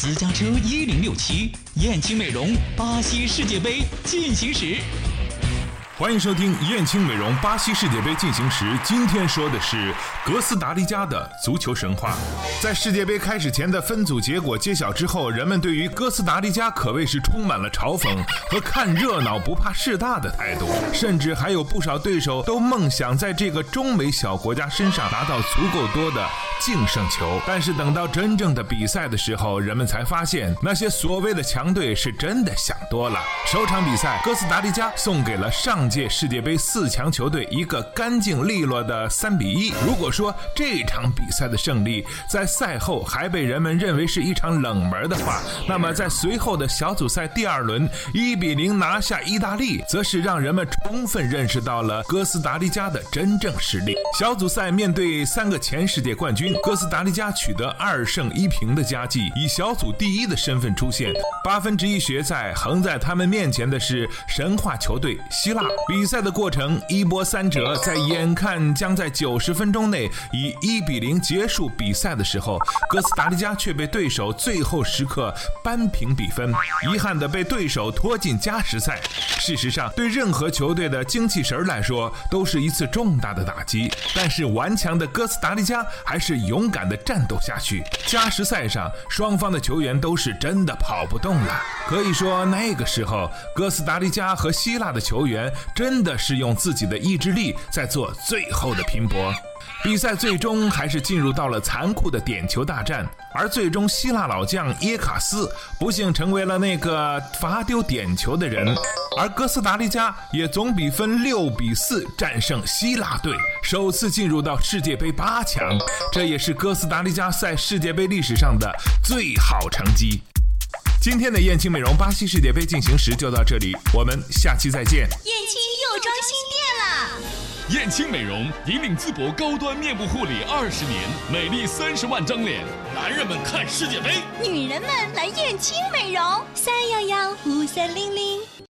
私家车一零六七，燕青美容，巴西世界杯进行时。欢迎收听燕青美容巴西世界杯进行时。今天说的是哥斯达黎加的足球神话。在世界杯开始前的分组结果揭晓之后，人们对于哥斯达黎加可谓是充满了嘲讽和看热闹不怕事大的态度，甚至还有不少对手都梦想在这个中美小国家身上拿到足够多的净胜球。但是等到真正的比赛的时候，人们才发现那些所谓的强队是真的想多了。首场比赛，哥斯达黎加送给了上届世界杯四强球队一个干净利落的三比一。如果说这场比赛的胜利在赛后还被人们认为是一场冷门的话，那么在随后的小组赛第二轮一比零拿下意大利，则是让人们充分认识到了哥斯达黎加的真正实力。小组赛面对三个前世界冠军，哥斯达黎加取得二胜一平的佳绩，以小组第一的身份出现。八分之一决赛横在他们面前的是神话球队希腊。比赛的过程一波三折，在眼看将在九十分钟内以一比零结束比赛的时候，哥斯达黎加却被对手最后时刻扳平比分，遗憾的被对手拖进加时赛。事实上，对任何球队的精气神来说，都是一次重大的打击。但是顽强的哥斯达黎加还是勇敢的战斗下去。加时赛上，双方的球员都是真的跑不动了。可以说，那个时候哥斯达黎加和希腊的球员。真的是用自己的意志力在做最后的拼搏。比赛最终还是进入到了残酷的点球大战，而最终希腊老将耶卡斯不幸成为了那个罚丢点球的人，而哥斯达黎加也总比分六比四战胜希腊队，首次进入到世界杯八强，这也是哥斯达黎加在世界杯历史上的最好成绩。今天的燕青美容巴西世界杯进行时就到这里，我们下期再见。燕青又装新店了。燕青美容引领淄博高端面部护理二十年，美丽三十万张脸，男人们看世界杯，女人们来燕青美容，三幺幺五三零零。